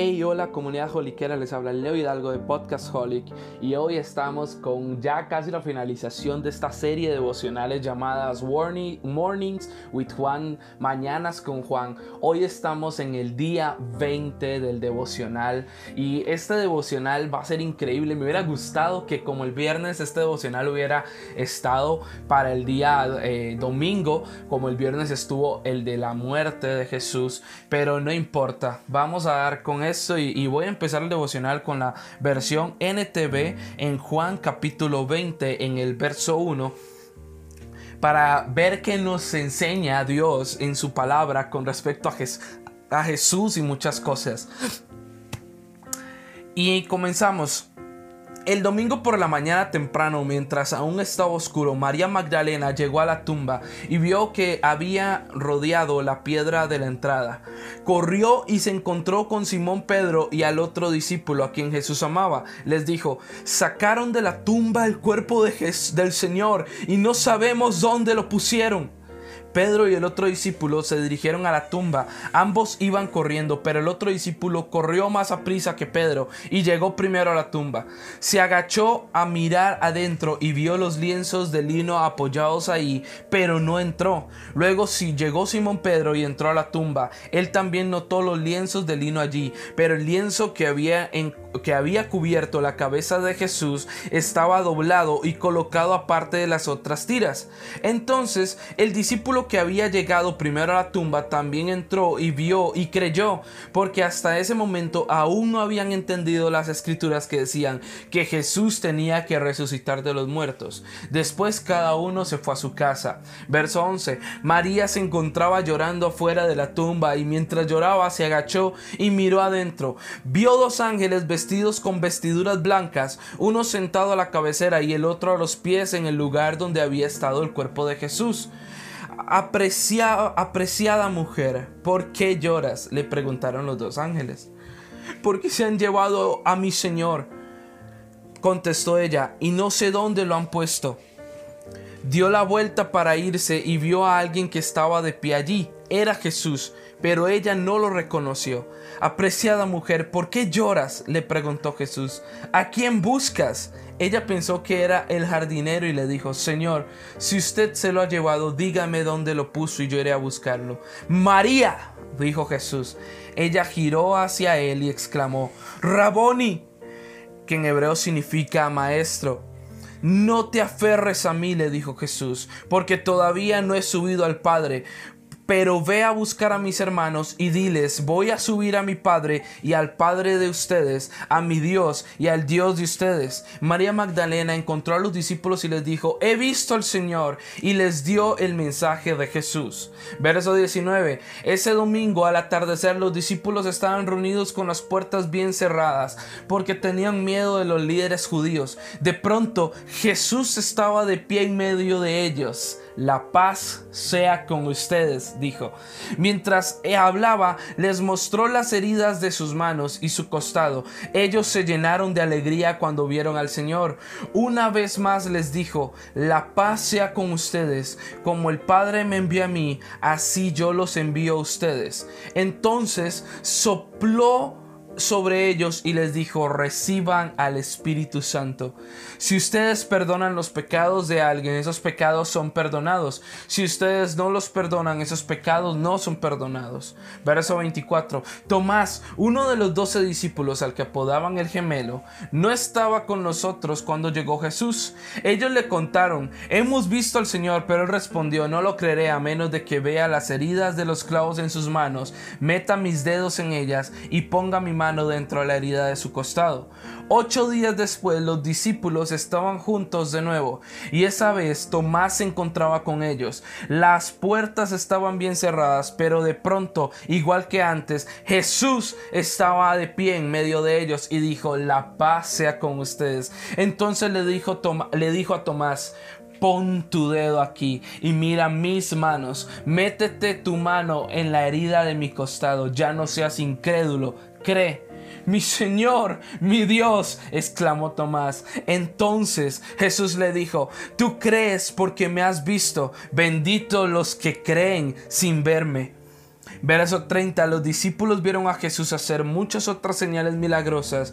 Hey, hola comunidad holiquera, les habla Leo Hidalgo de Podcast Holic y hoy estamos con ya casi la finalización de esta serie de devocionales llamadas Mornings with Juan, Mañanas con Juan. Hoy estamos en el día 20 del devocional y este devocional va a ser increíble. Me hubiera gustado que como el viernes este devocional hubiera estado para el día eh, domingo, como el viernes estuvo el de la muerte de Jesús, pero no importa, vamos a dar con y, voy a empezar el devocional con la versión NTV en Juan capítulo 20 en el verso 1 para ver qué nos enseña Dios en su palabra con respecto a, a Jesús y muchas cosas. Y comenzamos. El domingo por la mañana temprano, mientras aún estaba oscuro, María Magdalena llegó a la tumba y vio que había rodeado la piedra de la entrada. Corrió y se encontró con Simón Pedro y al otro discípulo a quien Jesús amaba. Les dijo, sacaron de la tumba el cuerpo de del Señor y no sabemos dónde lo pusieron. Pedro y el otro discípulo se dirigieron a la tumba. Ambos iban corriendo, pero el otro discípulo corrió más a prisa que Pedro y llegó primero a la tumba. Se agachó a mirar adentro y vio los lienzos de lino apoyados ahí, pero no entró. Luego sí llegó Simón Pedro y entró a la tumba. Él también notó los lienzos de lino allí, pero el lienzo que había, en, que había cubierto la cabeza de Jesús estaba doblado y colocado aparte de las otras tiras. Entonces el discípulo que había llegado primero a la tumba también entró y vio y creyó, porque hasta ese momento aún no habían entendido las escrituras que decían que Jesús tenía que resucitar de los muertos. Después cada uno se fue a su casa. Verso 11. María se encontraba llorando afuera de la tumba y mientras lloraba se agachó y miró adentro. Vio dos ángeles vestidos con vestiduras blancas, uno sentado a la cabecera y el otro a los pies en el lugar donde había estado el cuerpo de Jesús. Apreciada mujer, ¿por qué lloras? le preguntaron los dos ángeles. Porque se han llevado a mi señor, contestó ella, y no sé dónde lo han puesto. Dio la vuelta para irse y vio a alguien que estaba de pie allí. Era Jesús, pero ella no lo reconoció. Apreciada mujer, ¿por qué lloras? le preguntó Jesús. ¿A quién buscas? Ella pensó que era el jardinero y le dijo, Señor, si usted se lo ha llevado, dígame dónde lo puso y yo iré a buscarlo. María, dijo Jesús. Ella giró hacia él y exclamó, Raboni, que en hebreo significa maestro. No te aferres a mí, le dijo Jesús, porque todavía no he subido al Padre, pero ve a buscar a mis hermanos y diles, voy a subir a mi Padre y al Padre de ustedes, a mi Dios y al Dios de ustedes. María Magdalena encontró a los discípulos y les dijo, he visto al Señor y les dio el mensaje de Jesús. Verso 19. Ese domingo al atardecer los discípulos estaban reunidos con las puertas bien cerradas porque tenían miedo de los líderes judíos. De pronto Jesús estaba de pie en medio de ellos. La paz sea con ustedes dijo. Mientras hablaba, les mostró las heridas de sus manos y su costado. Ellos se llenaron de alegría cuando vieron al Señor. Una vez más les dijo, la paz sea con ustedes. Como el Padre me envió a mí, así yo los envío a ustedes. Entonces sopló sobre ellos y les dijo, reciban al Espíritu Santo. Si ustedes perdonan los pecados de alguien, esos pecados son perdonados. Si ustedes no los perdonan, esos pecados no son perdonados. Verso 24. Tomás, uno de los doce discípulos al que apodaban el gemelo, no estaba con nosotros cuando llegó Jesús. Ellos le contaron, hemos visto al Señor, pero él respondió, no lo creeré a menos de que vea las heridas de los clavos en sus manos, meta mis dedos en ellas y ponga mi mano dentro de la herida de su costado. Ocho días después los discípulos estaban juntos de nuevo y esa vez Tomás se encontraba con ellos. Las puertas estaban bien cerradas, pero de pronto, igual que antes, Jesús estaba de pie en medio de ellos y dijo, la paz sea con ustedes. Entonces le dijo, le dijo a Tomás, pon tu dedo aquí y mira mis manos, métete tu mano en la herida de mi costado, ya no seas incrédulo, cree. Mi Señor, mi Dios, exclamó Tomás. Entonces Jesús le dijo, tú crees porque me has visto, bendito los que creen sin verme. Verso 30. Los discípulos vieron a Jesús hacer muchas otras señales milagrosas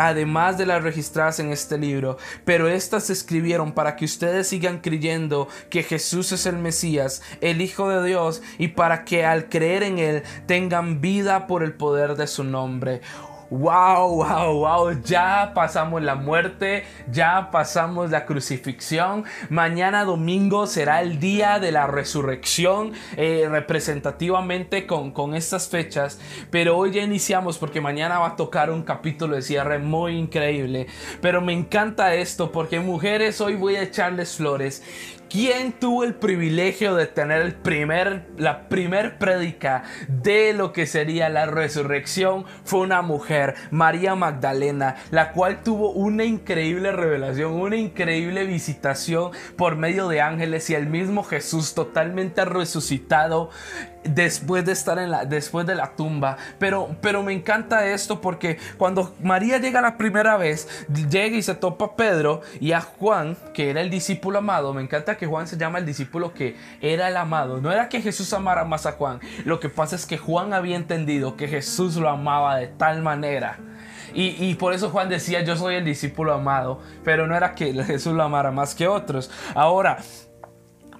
además de las registradas en este libro, pero estas se escribieron para que ustedes sigan creyendo que Jesús es el Mesías, el Hijo de Dios, y para que al creer en Él tengan vida por el poder de su nombre. Wow, wow, wow, ya pasamos la muerte, ya pasamos la crucifixión. Mañana domingo será el día de la resurrección, eh, representativamente con, con estas fechas. Pero hoy ya iniciamos porque mañana va a tocar un capítulo de cierre muy increíble. Pero me encanta esto porque mujeres, hoy voy a echarles flores. ¿Quién tuvo el privilegio de tener el primer, la primer prédica de lo que sería la resurrección? Fue una mujer, María Magdalena, la cual tuvo una increíble revelación, una increíble visitación por medio de ángeles y el mismo Jesús totalmente resucitado después de estar en la después de la tumba. Pero pero me encanta esto porque cuando María llega la primera vez llega y se topa a Pedro y a Juan que era el discípulo amado. Me encanta que Juan se llama el discípulo que era el amado. No era que Jesús amara más a Juan. Lo que pasa es que Juan había entendido que Jesús lo amaba de tal manera. Y, y, por eso Juan decía, yo soy el discípulo amado, pero no era que Jesús lo amara más que otros. Ahora,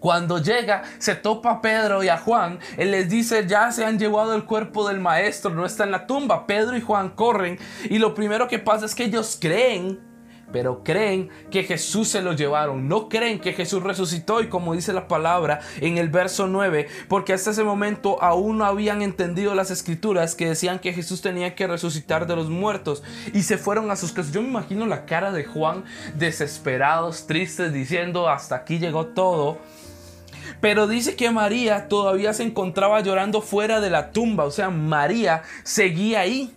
cuando llega, se topa a Pedro y a Juan. Él les dice, ya se han llevado el cuerpo del maestro, no está en la tumba. Pedro y Juan corren y lo primero que pasa es que ellos creen pero creen que Jesús se lo llevaron, no creen que Jesús resucitó y como dice la palabra en el verso 9, porque hasta ese momento aún no habían entendido las escrituras que decían que Jesús tenía que resucitar de los muertos y se fueron a sus casas. Yo me imagino la cara de Juan desesperados, tristes, diciendo hasta aquí llegó todo. Pero dice que María todavía se encontraba llorando fuera de la tumba. O sea, María seguía ahí.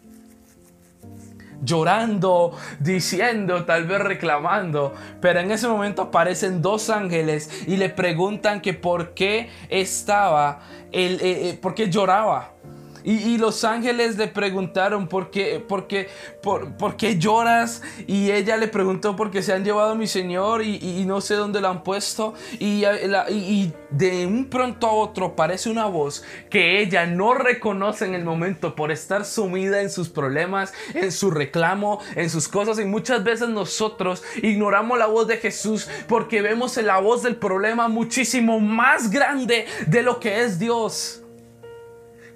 Llorando, diciendo, tal vez reclamando. Pero en ese momento aparecen dos ángeles y le preguntan que por qué estaba, el, eh, eh, por qué lloraba. Y, los ángeles le preguntaron por qué, por, qué, por, qué lloras. Y ella le preguntó por qué se han llevado a mi Señor y, no sé dónde lo han puesto. Y, y, de un pronto a otro parece una voz que ella no reconoce en el momento por estar sumida en sus problemas, en su reclamo, en sus cosas. Y muchas veces nosotros ignoramos la voz de Jesús porque vemos en la voz del problema muchísimo más grande de lo que es Dios.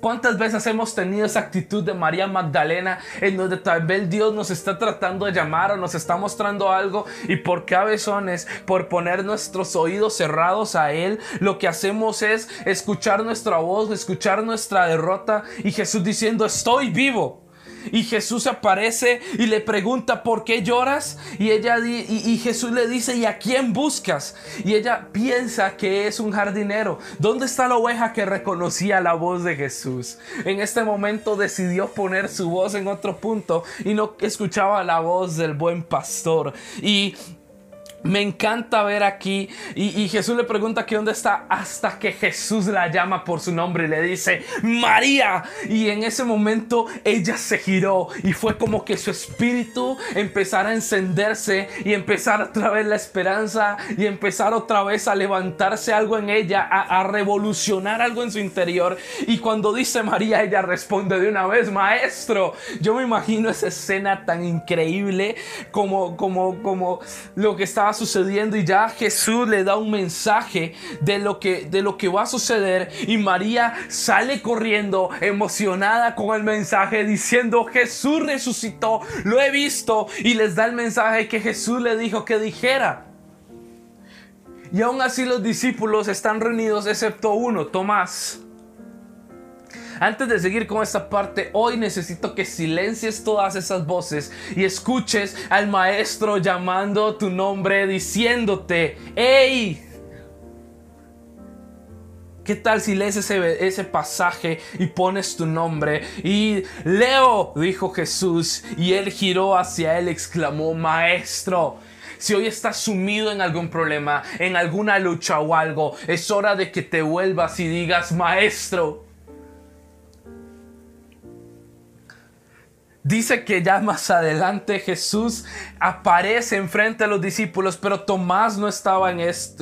¿Cuántas veces hemos tenido esa actitud de María Magdalena en donde tal vez Dios nos está tratando de llamar o nos está mostrando algo y por cabezones, por poner nuestros oídos cerrados a Él, lo que hacemos es escuchar nuestra voz, escuchar nuestra derrota y Jesús diciendo estoy vivo? Y Jesús aparece y le pregunta, ¿por qué lloras? Y, ella, y, Jesús le dice, ¿y a quién buscas? Y ella piensa que es un jardinero. ¿Dónde está la oveja que reconocía la voz de Jesús? En este momento decidió poner su voz en otro punto y no escuchaba la voz del buen pastor. Y me encanta ver aquí y, Jesús le pregunta que dónde está hasta que Jesús la llama por su nombre y le dice María y en ese momento ella se giró y fue como que su espíritu empezara a encenderse y empezar otra vez la esperanza y empezar otra vez a levantarse algo en ella a, a revolucionar algo en su interior. Y cuando dice María ella responde de una vez maestro yo me imagino esa escena tan increíble como como como lo que estaba sucediendo y ya Jesús le da un mensaje de lo que de lo que va a suceder y María sale corriendo emocionada con el mensaje diciendo Jesús resucitó, lo he visto y les da el mensaje que Jesús le dijo que dijera. Y aún así los discípulos están reunidos excepto uno, Tomás. Antes de seguir con esta parte, hoy necesito que silencies todas esas voces y escuches al maestro llamando tu nombre, diciéndote, ¡Ey! ¿Qué tal si lees ese, ese, pasaje y pones tu nombre? Y Leo, dijo Jesús, y él giró hacia él, exclamó, Maestro. Si hoy estás sumido en algún problema, en alguna lucha o algo, es hora de que te vuelvas y digas, Maestro. Dice que ya más adelante Jesús aparece enfrente de los discípulos, pero Tomás no estaba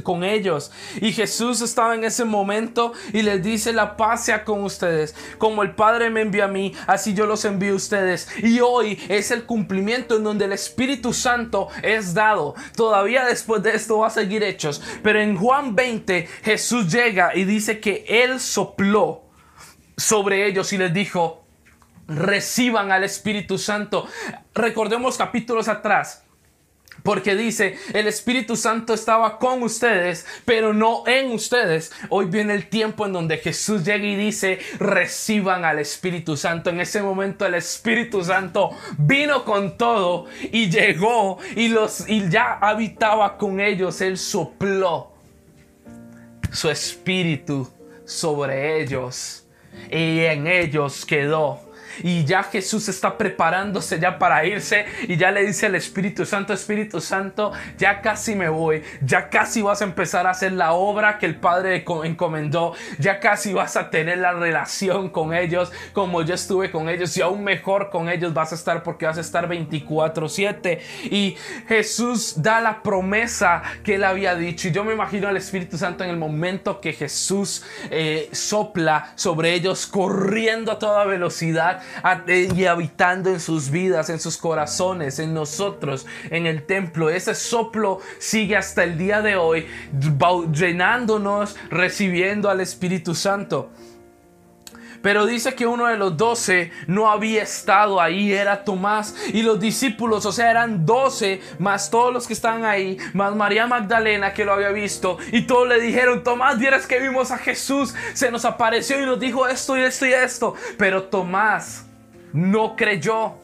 con ellos. Y Jesús estaba en ese momento y les dice, la paz sea con ustedes. Como el Padre me envió a mí, así yo los envío a ustedes. Y hoy es el cumplimiento en donde el Espíritu Santo es dado. Todavía después de esto va a seguir hechos. Pero en Juan 20 Jesús llega y dice que Él sopló sobre ellos y les dijo, reciban al Espíritu Santo. Recordemos capítulos atrás. Porque dice, el Espíritu Santo estaba con ustedes, pero no en ustedes. Hoy viene el tiempo en donde Jesús llega y dice, reciban al Espíritu Santo. En ese momento el Espíritu Santo vino con todo y llegó y, los, y ya habitaba con ellos. Él sopló su espíritu sobre ellos y en ellos quedó y ya Jesús está preparándose ya para irse y ya le dice al Espíritu Santo, Espíritu Santo, ya casi me voy, ya casi vas a empezar a hacer la obra que el Padre encomendó, ya casi vas a tener la relación con ellos como yo estuve con ellos y aún mejor con ellos vas a estar porque vas a estar 24/7 y Jesús da la promesa que él había dicho y yo me imagino al Espíritu Santo en el momento que Jesús eh, sopla sobre ellos corriendo a toda velocidad y habitando en sus vidas, en sus corazones, en nosotros, en el templo. Ese soplo sigue hasta el día de hoy, llenándonos, recibiendo al Espíritu Santo. Pero dice que uno de los doce no había estado ahí, era Tomás. Y los discípulos, o sea, eran doce, más todos los que estaban ahí, más María Magdalena que lo había visto. Y todos le dijeron, Tomás, vieras que vimos a Jesús, se nos apareció y nos dijo esto y esto y esto. Pero Tomás no creyó.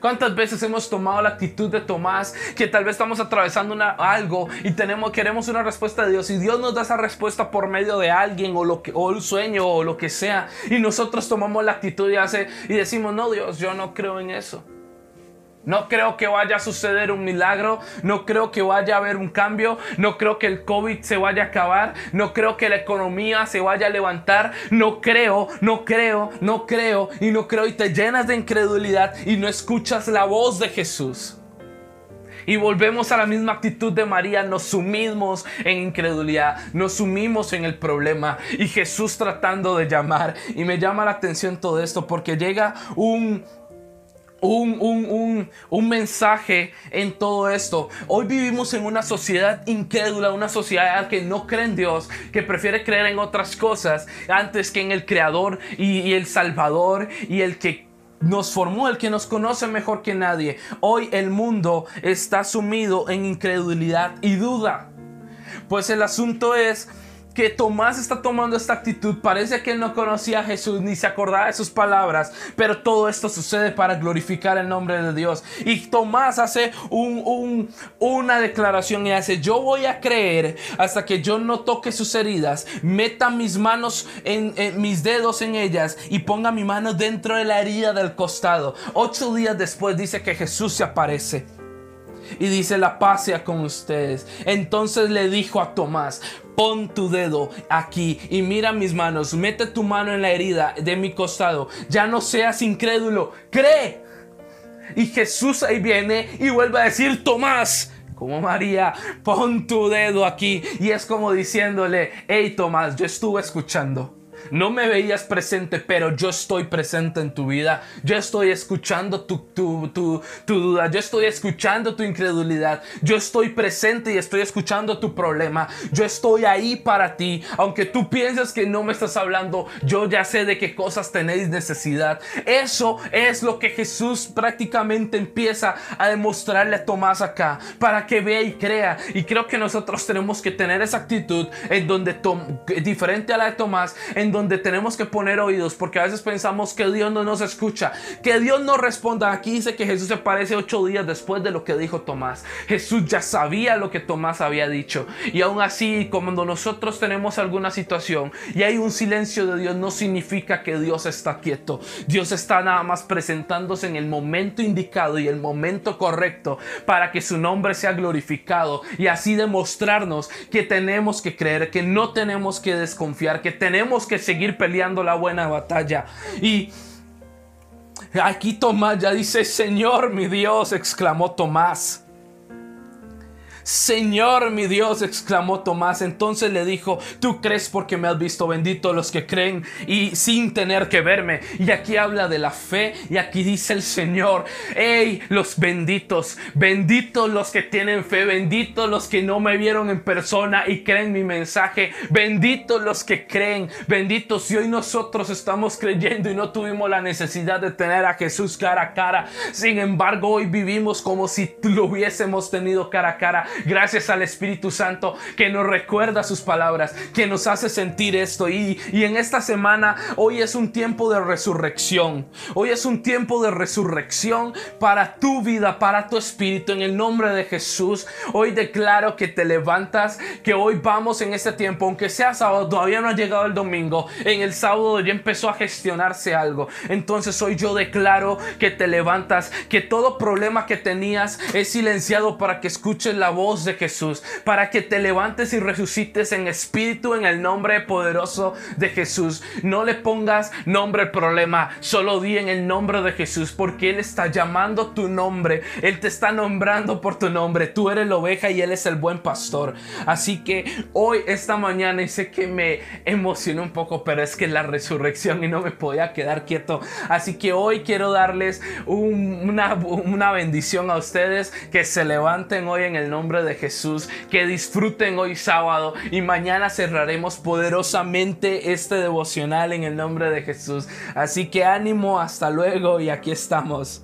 ¿Cuántas veces hemos tomado la actitud de Tomás que tal vez estamos atravesando algo y tenemos, queremos una respuesta de Dios y Dios nos da esa respuesta por medio de alguien o, lo que, o un sueño o lo que sea y nosotros tomamos la actitud y, hace, y decimos, no Dios, yo no creo en eso. No creo que vaya a suceder un milagro, no creo que vaya a haber un cambio, no creo que el COVID se vaya a acabar, no creo que la economía se vaya a levantar, no creo, no creo, no creo y no creo y te llenas de incredulidad y no escuchas la voz de Jesús. Y volvemos a la misma actitud de María, nos sumimos en incredulidad, nos sumimos en el problema y Jesús tratando de llamar. Y me llama la atención todo esto porque llega un, un, mensaje en todo esto. Hoy vivimos en una sociedad incrédula, una sociedad que no cree en Dios, que prefiere creer en otras cosas antes que en el Creador y, y el Salvador y el que nos formó, el que nos conoce mejor que nadie. Hoy el mundo está sumido en incredulidad y duda. Pues el asunto es que Tomás está tomando esta actitud. Parece que él no conocía a Jesús ni se acordaba de sus palabras, pero todo esto sucede para glorificar el nombre de Dios. Y Tomás hace un, una declaración y hace, yo voy a creer hasta que yo no toque sus heridas, meta mis manos en, en mis dedos en ellas y ponga mi mano dentro de la herida del costado. Ocho días después dice que Jesús se aparece y dice la paz sea con ustedes. Entonces le dijo a Tomás, pon tu dedo aquí y mira mis manos, mete tu mano en la herida de mi costado, ya no seas incrédulo, cree. Y Jesús ahí viene y vuelve a decir, Tomás, como María, pon tu dedo aquí. Y es como diciéndole, hey Tomás, yo estuve escuchando. No me veías presente, pero yo estoy presente en tu vida. Yo estoy escuchando tu, tu, duda. Yo estoy escuchando tu incredulidad. Yo estoy presente y estoy escuchando tu problema. Yo estoy ahí para ti. Aunque tú pienses que no me estás hablando, yo ya sé de qué cosas tenéis necesidad. Eso es lo que Jesús prácticamente empieza a demostrarle a Tomás acá. Para que vea y crea. Y creo que nosotros tenemos que tener esa actitud en donde, diferente a la de Tomás, en donde tenemos que poner oídos, porque a veces pensamos que Dios no nos escucha, que Dios no responda. Aquí dice que Jesús se parece ocho días después de lo que dijo Tomás. Jesús ya sabía lo que Tomás había dicho. Y aún así, cuando nosotros tenemos alguna situación y hay un silencio de Dios, no significa que Dios está quieto. Dios está nada más presentándose en el momento indicado y el momento correcto para que su nombre sea glorificado y así demostrarnos que tenemos que creer, que no tenemos que desconfiar, que tenemos que seguir peleando la buena batalla. Y Aquí Tomás ya dice, Señor mi Dios, exclamó Tomás. Señor mi Dios, exclamó Tomás. Entonces le dijo, tú crees porque me has visto bendito los que creen y sin tener que verme. Y aquí habla de la fe y aquí dice el Señor, hey, los benditos, benditos los que tienen fe, benditos los que no me vieron en persona y creen mi mensaje, benditos los que creen, benditos si hoy nosotros estamos creyendo y no tuvimos la necesidad de tener a Jesús cara a cara. Sin embargo, hoy vivimos como si lo hubiésemos tenido cara a cara Gracias al Espíritu Santo que nos recuerda sus palabras, que nos hace sentir esto. Y, y en esta semana, hoy es un tiempo de resurrección. Hoy es un tiempo de resurrección para tu vida, para tu espíritu. En el nombre de Jesús, hoy declaro que te levantas, que hoy vamos en este tiempo, aunque sea sábado, todavía no ha llegado el domingo. En el sábado ya empezó a gestionarse algo. Entonces hoy yo declaro que te levantas, que todo problema que tenías es silenciado para que escuches la voz de Jesús, para que te levantes y resucites en espíritu en el nombre poderoso de Jesús. No le pongas nombre al problema, solo di en el nombre de Jesús, porque Él está llamando tu nombre, Él te está nombrando por tu nombre, tú eres la oveja y Él es el buen pastor. Así que hoy, esta mañana, y sé que me emocionó un poco, pero es que la resurrección y no me podía quedar quieto. Así que hoy quiero darles una, una bendición a ustedes que se levanten hoy en el de Jesús. Que disfruten hoy sábado y mañana cerraremos poderosamente este devocional en el nombre de Jesús. Así que ánimo, hasta luego y aquí estamos.